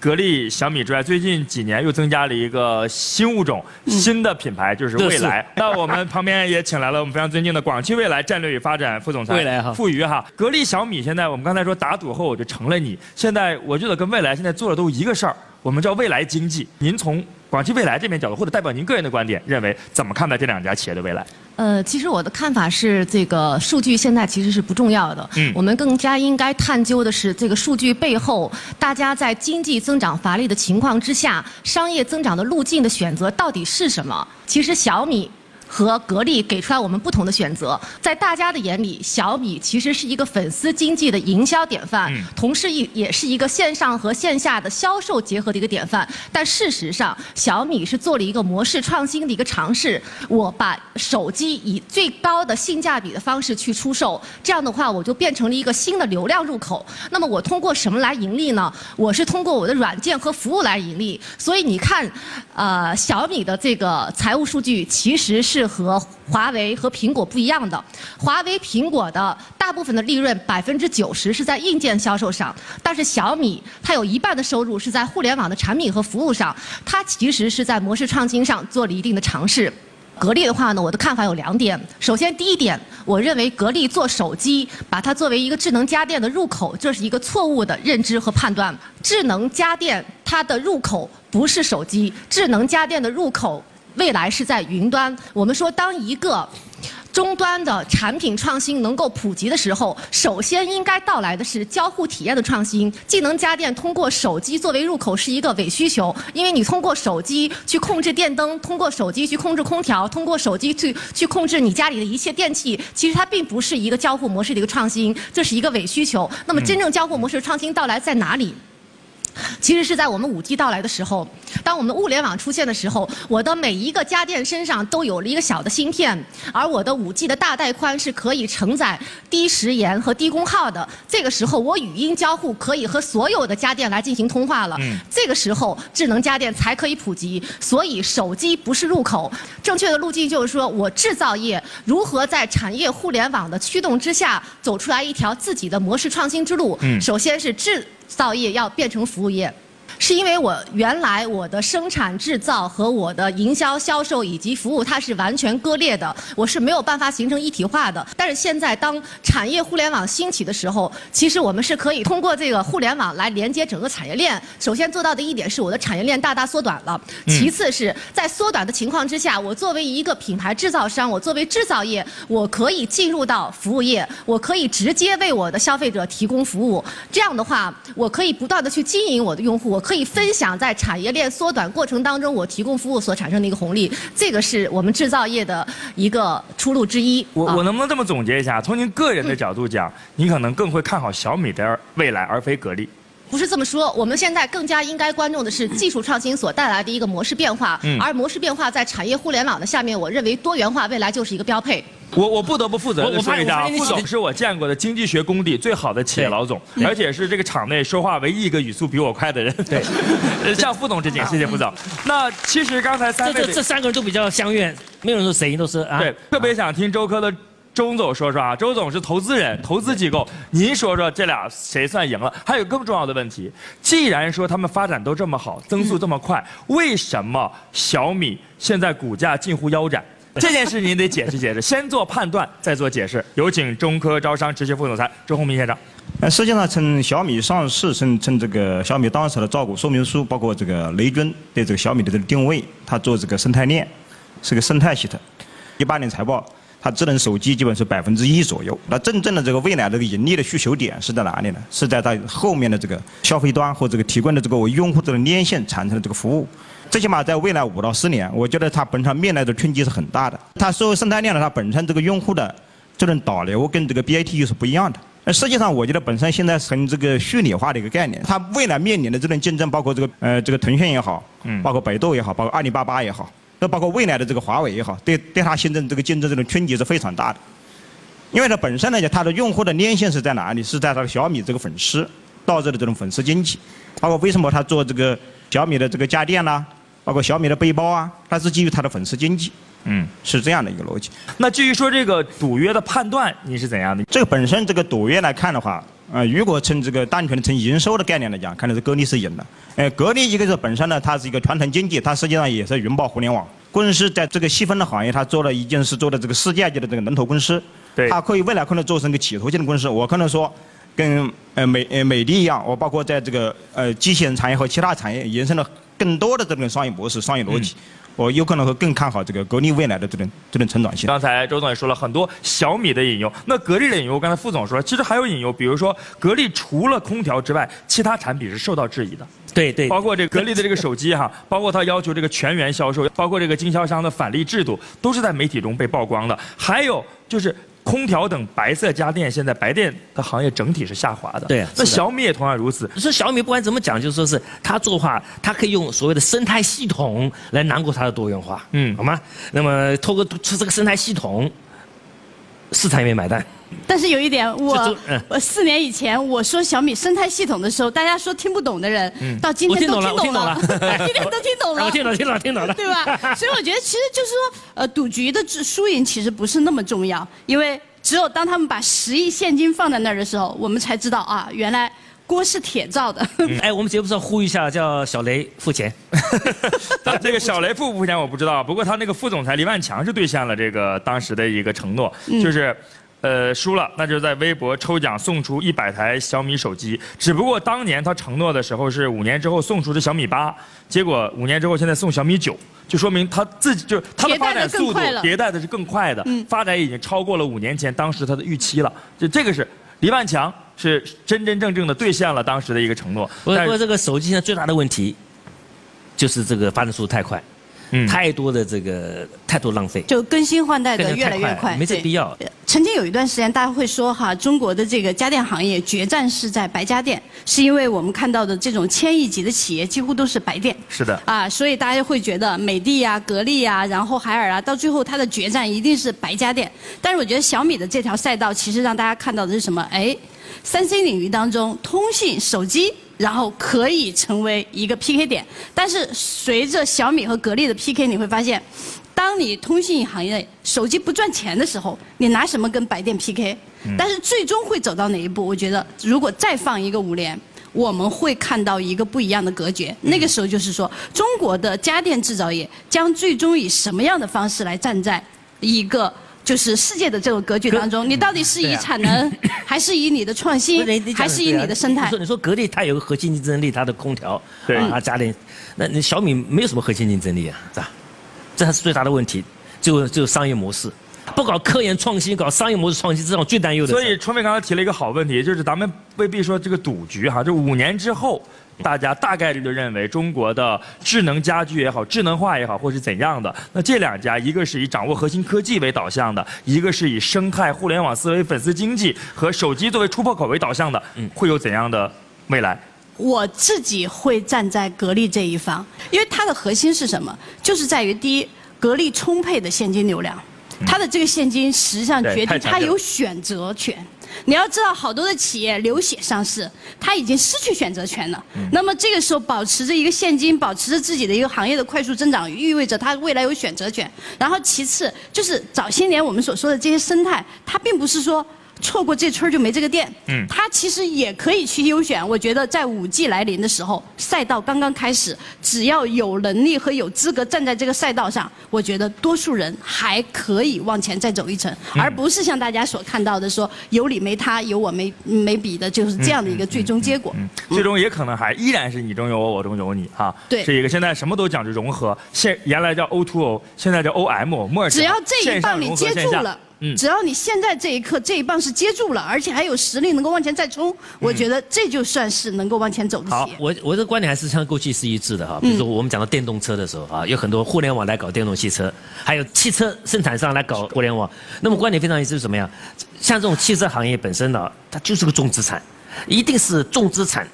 格力、小米之外，最近几年又增加了一个新物种、新的品牌，就是未来。[LAUGHS] 那我们旁边也请来了我们非常尊敬的广汽未来战略与发展副总裁蔚来哈傅瑜哈。格力、小米现在我们刚才说打赌后我就成了你，现在我觉得跟未来现在做的都一个事儿，我们叫未来经济。您从广汽未来这边角度，或者代表您个人的观点，认为怎么看待这两家企业的未来？呃，其实我的看法是，这个数据现在其实是不重要的。嗯，我们更加应该探究的是，这个数据背后，大家在经济增长乏力的情况之下，商业增长的路径的选择到底是什么？其实小米。和格力给出来我们不同的选择，在大家的眼里，小米其实是一个粉丝经济的营销典范，同时也也是一个线上和线下的销售结合的一个典范。但事实上，小米是做了一个模式创新的一个尝试，我把手机以最高的性价比的方式去出售，这样的话我就变成了一个新的流量入口。那么我通过什么来盈利呢？我是通过我的软件和服务来盈利。所以你看，呃，小米的这个财务数据其实是。是和华为和苹果不一样的，华为、苹果的大部分的利润百分之九十是在硬件销售上，但是小米它有一半的收入是在互联网的产品和服务上，它其实是在模式创新上做了一定的尝试。格力的话呢，我的看法有两点，首先第一点，我认为格力做手机，把它作为一个智能家电的入口，这是一个错误的认知和判断。智能家电它的入口不是手机，智能家电的入口。未来是在云端。我们说，当一个终端的产品创新能够普及的时候，首先应该到来的是交互体验的创新。智能家电通过手机作为入口是一个伪需求，因为你通过手机去控制电灯，通过手机去控制空调，通过手机去去控制你家里的一切电器，其实它并不是一个交互模式的一个创新，这是一个伪需求。那么真正交互模式创新到来在哪里？其实是在我们五 G 到来的时候，当我们物联网出现的时候，我的每一个家电身上都有了一个小的芯片，而我的五 G 的大带宽是可以承载低时延和低功耗的。这个时候，我语音交互可以和所有的家电来进行通话了。这个时候，智能家电才可以普及。所以，手机不是入口，正确的路径就是说我制造业如何在产业互联网的驱动之下，走出来一条自己的模式创新之路。首先是制造业要变成服务业。是因为我原来我的生产制造和我的营销销售以及服务它是完全割裂的，我是没有办法形成一体化的。但是现在当产业互联网兴起的时候，其实我们是可以通过这个互联网来连接整个产业链。首先做到的一点是我的产业链大大缩短了，其次是在缩短的情况之下，我作为一个品牌制造商，我作为制造业，我可以进入到服务业，我可以直接为我的消费者提供服务。这样的话，我可以不断的去经营我的用户，我。可以分享在产业链缩短过程当中，我提供服务所产生的一个红利，这个是我们制造业的一个出路之一。我我能不能这么总结一下？从您个人的角度讲，您可能更会看好小米的未来，而非格力。不是这么说，我们现在更加应该关注的是技术创新所带来的一个模式变化，而模式变化在产业互联网的下面，我认为多元化未来就是一个标配。我我不得不负责任的说一下，副总是我见过的经济学功底最好的企业老总，而且是这个场内说话唯一一个语速比我快的人。对，[LAUGHS] 向副总致敬，谢谢副总。那其实刚才三位这这三个人都比较相悦，没有人说谁都是啊。对，特别想听周科的周总说说啊，周总是投资人，投资机构，您说说这俩谁算赢了？还有更重要的问题，既然说他们发展都这么好，增速这么快，为什么小米现在股价近乎腰斩？这件事您得解释解释，先做判断，再做解释。有请中科招商执行副总裁周鸿明先生。呃，实际上从小米上市，从从这个小米当时的招股说明书，包括这个雷军对这个小米的这个定位，他做这个生态链，是个生态系统。一八年财报，它智能手机基本是百分之一左右。那真正的这个未来这个盈利的需求点是在哪里呢？是在它后面的这个消费端或这个提供的这个为用户这个连线产生的这个服务。最起码在未来五到十年，我觉得它本身面临的冲击是很大的。它作为生态链呢，它本身这个用户的这种导流跟这个 BAT 又是不一样的。那实际上，我觉得本身现在成这个虚拟化的一个概念。它未来面临的这种竞争，包括这个呃这个腾讯也好，嗯，包括百度也好，包括阿里巴巴也好，都包括未来的这个华为也好，对对它形成这个竞争这种冲击是非常大的。因为它本身来讲，它的用户的粘性是在哪里？是在它的小米这个粉丝导致的这种粉丝经济。包括为什么它做这个小米的这个家电呢？包括小米的背包啊，它是基于它的粉丝经济，嗯，是这样的一个逻辑。那至于说这个赌约的判断，你是怎样的？这个本身这个赌约来看的话，呃，如果从这个单纯的从营收的概念来讲，看来是格力是赢的。呃，格力一个是本身呢，它是一个传统经济，它实际上也是云爆互联网公司，在这个细分的行业，它做了一件是做的这个世界级的这个龙头公司。对。它可以未来可能做成一个企图性的公司。我可能说，跟呃美呃美的一样，我包括在这个呃机器人产业和其他产业延伸了。更多的这种商业模式、商业逻辑，我有可能会更看好这个格力未来的这种这种成长性。刚才周总也说了很多小米的引用，那格力的引用，刚才副总说，其实还有引用，比如说格力除了空调之外，其他产品是受到质疑的。对对，包括这个格力的这个手机哈，包括它要求这个全员销售，包括这个经销商的返利制度，都是在媒体中被曝光的。还有就是。空调等白色家电，现在白电的行业整体是下滑的。对，那小米也同样如此。说小米不管怎么讲，就说是它做的话，它可以用所谓的生态系统来囊括它的多元化。嗯，好吗？那么透过出这个生态系统，市场也没买单。但是有一点，我我四年以前我说小米生态系统的时候，大家说听不懂的人，到 [LAUGHS] 今天都听懂了，今天都听懂了，我听懂听懂听懂了，对吧？所以我觉得其实就是说，呃，赌局的输赢其实不是那么重要，因为只有当他们把十亿现金放在那儿的时候，我们才知道啊，原来锅是铁造的。[LAUGHS] 哎，我们节目上呼吁一下，叫小雷付钱。[LAUGHS] 这个小雷付不付钱我不知道，不过他那个副总裁黎万强是兑现了这个当时的一个承诺，就是。呃，输了，那就在微博抽奖送出一百台小米手机。只不过当年他承诺的时候是五年之后送出的小米八，结果五年之后现在送小米九，就说明他自己就是他的发展速度迭代的是更快的，发展已经超过了五年前当时他的预期了。就这个是黎万强是真真正正的兑现了当时的一个承诺。不过这个手机现在最大的问题就是这个发展速度太快。嗯，太多的这个太多浪费，就更新换代的越来越快，没这必要。曾经有一段时间，大家会说哈，中国的这个家电行业决战是在白家电，是因为我们看到的这种千亿级的企业几乎都是白电。是的。啊，所以大家会觉得美的呀、格力呀，然后海尔啊，到最后它的决战一定是白家电。但是我觉得小米的这条赛道，其实让大家看到的是什么？哎，三 C 领域当中，通信、手机。然后可以成为一个 PK 点，但是随着小米和格力的 PK，你会发现，当你通信行业手机不赚钱的时候，你拿什么跟白电 PK？但是最终会走到哪一步？我觉得如果再放一个五年，我们会看到一个不一样的格局。那个时候就是说，中国的家电制造业将最终以什么样的方式来站在一个？就是世界的这种格局当中，你到底是以产能，[COUGHS] 还是以你的创新，还是以你的生态？你说，你说格力它有个核心竞争力，它的空调，啊，家电，那你小米没有什么核心竞争力啊，是吧？这才是最大的问题，就就商业模式，不搞科研创新，搞商业模式创新，这种最担忧的。所以，春飞刚才提了一个好问题，就是咱们未必说这个赌局哈，就五年之后。大家大概率的认为，中国的智能家居也好，智能化也好，或是怎样的，那这两家，一个是以掌握核心科技为导向的，一个是以生态互联网思维、粉丝经济和手机作为突破口为导向的，嗯，会有怎样的未来？我自己会站在格力这一方，因为它的核心是什么？就是在于第一，格力充沛的现金流量，它的这个现金实际上决定他有选择权。你要知道，好多的企业流血上市，他已经失去选择权了。那么这个时候，保持着一个现金，保持着自己的一个行业的快速增长，意味着他未来有选择权。然后其次就是早些年我们所说的这些生态，它并不是说。错过这村就没这个店。嗯，他其实也可以去优选。我觉得在五 G 来临的时候，赛道刚刚开始，只要有能力和有资格站在这个赛道上，我觉得多数人还可以往前再走一层，而不是像大家所看到的说有你没他，有我没没比的，就是这样的一个最终结果。嗯最终也可能还依然是你中有我，我中有你哈。对，是一个现在什么都讲究融合，现原来叫 O to O，现在叫 O M，莫尔只要这一棒你接住了。只要你现在这一刻这一棒是接住了，而且还有实力能够往前再冲，我觉得这就算是能够往前走的。好，我我的观点还是像过去是一致的哈。比如说我们讲到电动车的时候啊，有很多互联网来搞电动汽车，还有汽车生产商来搞互联网。那么观点非常一致是什么呀？像这种汽车行业本身呢，它就是个重资产，一定是重资产。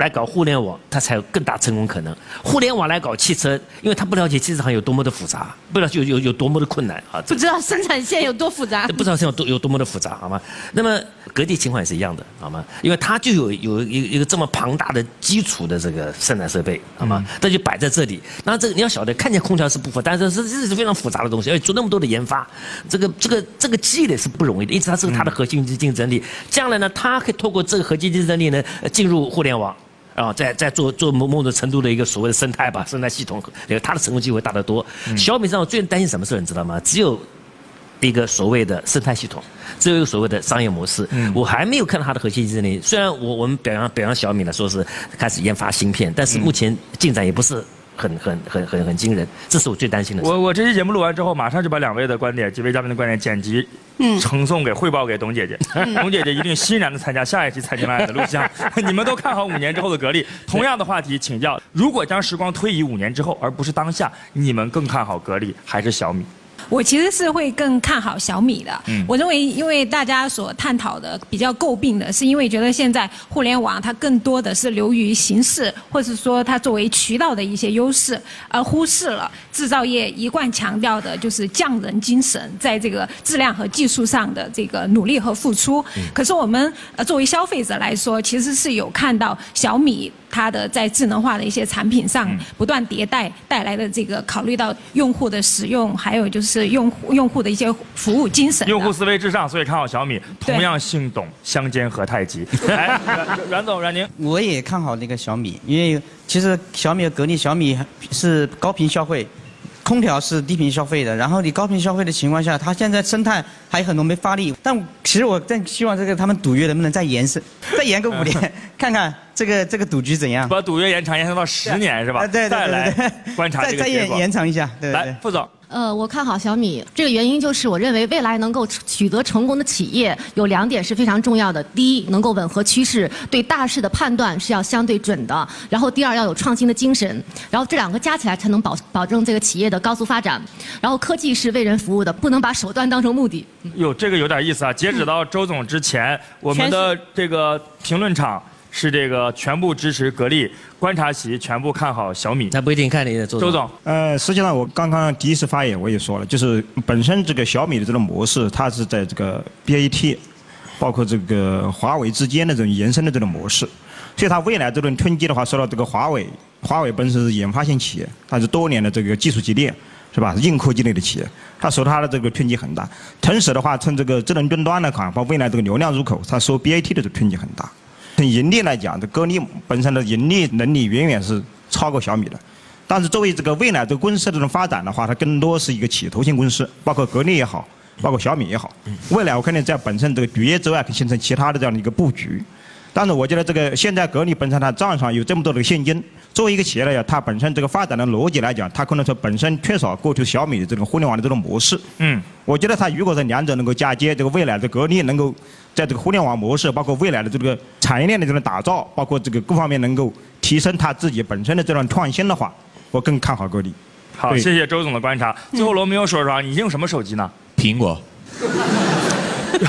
来搞互联网，它才有更大成功可能。互联网来搞汽车，因为他不了解汽车行业有多么的复杂，不了解有有有多么的困难啊！不知道生产线有多复杂，[LAUGHS] 不知道有多有多么的复杂，好吗？那么格力情况也是一样的，好吗？因为它就有有一一个这么庞大的基础的这个生产设备，好吗？它就摆在这里。那这个你要晓得，看见空调是不复杂，但是是这是非常复杂的东西，而且做那么多的研发，这个这个这个积累是不容易的，因此它是它的核心竞争力。将来呢，它可以透过这个核心竞争力呢，进入互联网。啊，在在做做某某种程度的一个所谓的生态吧，生态系统，那个它的成功机会大得多。小米上我最担心什么事你知道吗？只有一个所谓的生态系统，只有一个所谓的商业模式。我还没有看到它的核心竞争力。虽然我我们表扬表扬小米呢，说是开始研发芯片，但是目前进展也不是。很很很很很惊人，这是我最担心的。我我这期节目录完之后，马上就把两位的观点、几位嘉宾的观点剪辑，嗯，呈送给汇报给董姐姐。[LAUGHS] 董姐姐一定欣然的参加下一期财经爱的录像。[LAUGHS] 你们都看好五年之后的格力。同样的话题，请教：如果将时光推移五年之后，而不是当下，你们更看好格力还是小米？我其实是会更看好小米的。我认为，因为大家所探讨的比较诟病的是，因为觉得现在互联网它更多的是流于形式，或者说它作为渠道的一些优势，而忽视了制造业一贯强调的就是匠人精神，在这个质量和技术上的这个努力和付出。可是我们呃作为消费者来说，其实是有看到小米。它的在智能化的一些产品上不断迭代带来的这个考虑到用户的使用，还有就是用户用户的一些服务精神。用户思维至上，所以看好小米。同样姓董，相煎何太急。[LAUGHS] 来，阮总，阮宁，我也看好那个小米，因为其实小米和格力，小米是高频消费。空调是低频消费的，然后你高频消费的情况下，它现在生态还有很多没发力。但其实我更希望这个他们赌约能不能再延伸，再延个五年，[LAUGHS] 看看这个这个赌局怎样？把赌约延长，延长到十年是吧？啊对对对再来 [LAUGHS] 观察再再延这个结果。延长一下，对对来对。，副总，呃，我看好小米，这个原因就是我认为未来能够取得成功的企业有两点是非常重要的：第一，能够吻合趋势，对大势的判断是要相对准的；然后第二，要有创新的精神。然后这两个加起来才能保保证这个企业的高速发展。然后科技是为人服务的，不能把手段当成目的。哟，这个有点意思啊！截止到周总之前，我们的这个评论场是这个全部支持格力，观察席全部看好小米。那不一定看你的周周总，呃，实际上我刚刚第一次发言我也说了，就是本身这个小米的这种模式，它是在这个 BAT，包括这个华为之间的这种延伸的这种模式，所以它未来这种春季的话，受到这个华为，华为本身是研发型企业，它是多年的这个技术积淀，是吧？硬科技类的企业，它受它的这个冲击很大。同时的话，趁这个智能终端来看，包括未来这个流量入口，它受 BAT 的这个冲击很大。从盈利来讲，这格力本身的盈利能力远远是超过小米的。但是作为这个未来这个公司的这种发展的话，它更多是一个企图性公司，包括格力也好，包括小米也好。未来我肯定在本身这个主业之外，形成其他的这样的一个布局。但是我觉得这个现在格力本身它账上有这么多的现金，作为一个企业来讲，它本身这个发展的逻辑来讲，它可能说本身缺少过去小米的这种互联网的这种模式。嗯，我觉得它如果是两者能够嫁接，这个未来的格力能够在这个互联网模式，包括未来的这个产业链的这种打造，包括这个各方面能够提升它自己本身的这种创新的话，我更看好格力。好，谢谢周总的观察。最后罗密欧说说啊，你用什么手机呢？苹果。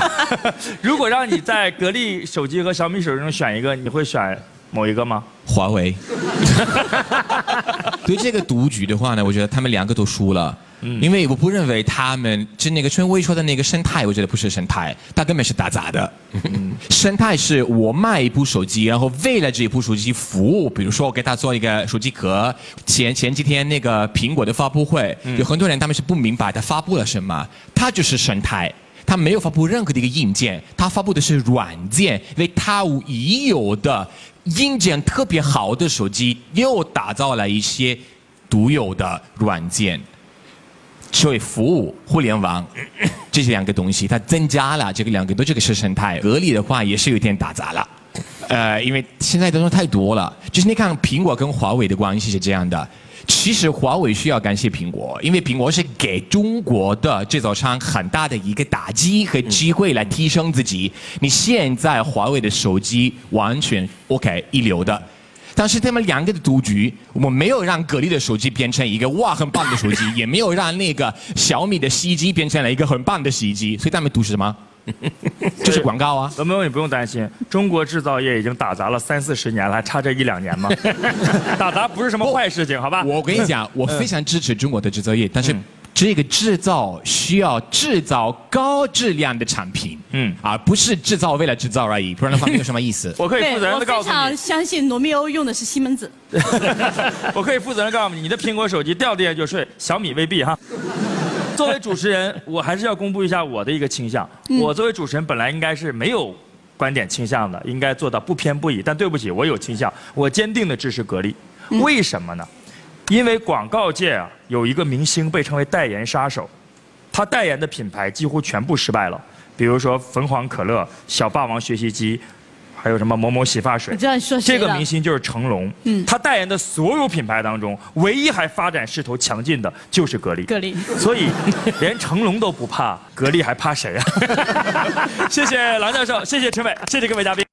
[LAUGHS] 如果让你在格力手机和小米手机中选一个，你会选某一个吗？华为。[LAUGHS] 对这个赌局的话呢，我觉得他们两个都输了。因为我不认为他们就那个春威说的那个生态，我觉得不是生态，它根本是打杂的。生态是我卖一部手机，然后为了这一部手机服务，比如说我给他做一个手机壳。前前几天那个苹果的发布会，有很多人他们是不明白他发布了什么，它就是生态。它没有发布任何的一个硬件，它发布的是软件，为它已有的硬件特别好的手机又打造了一些独有的软件，所以服务互联网 [COUGHS] 这两个东西，它增加了这个两个都这个是生态。格力的话也是有点打杂了，呃，因为现在东西太多了，就是你看苹果跟华为的关系是这样的。其实华为需要感谢苹果，因为苹果是给中国的制造商很大的一个打击和机会来提升自己。你现在华为的手机完全 OK 一流的，但是他们两个的赌局，我们没有让格力的手机变成一个哇很棒的手机，也没有让那个小米的洗衣机变成了一个很棒的洗衣机，所以他们赌是什么？[LAUGHS] 就是广告啊！罗密欧，你不用担心，中国制造业已经打砸了三四十年了，还差这一两年吗？[LAUGHS] 打砸不是什么坏事情，好吧？我跟你讲，我非常支持中国的制造业，但是这个制造需要制造高质量的产品，嗯，而不是制造为了制造而已，不然的话没有什么意思。[LAUGHS] 我可以负责任我的告诉你非常你，相信罗密欧用的是西门子。我可以负责任地告诉你，你的苹果手机掉地下就睡，小米未必哈。作为主持人，我还是要公布一下我的一个倾向。嗯我作为主持人本来应该是没有观点倾向的，应该做到不偏不倚。但对不起，我有倾向，我坚定的支持格力。为什么呢？因为广告界啊有一个明星被称为代言杀手，他代言的品牌几乎全部失败了，比如说凤凰可乐、小霸王学习机。还有什么某某洗发水？我知道你说谁这个明星就是成龙。嗯他代言的所有品牌当中，唯一还发展势头强劲的就是格力。格力所以连成龙都不怕，格力还怕谁啊？[LAUGHS] 谢谢郎教授，谢谢陈伟，谢谢各位嘉宾。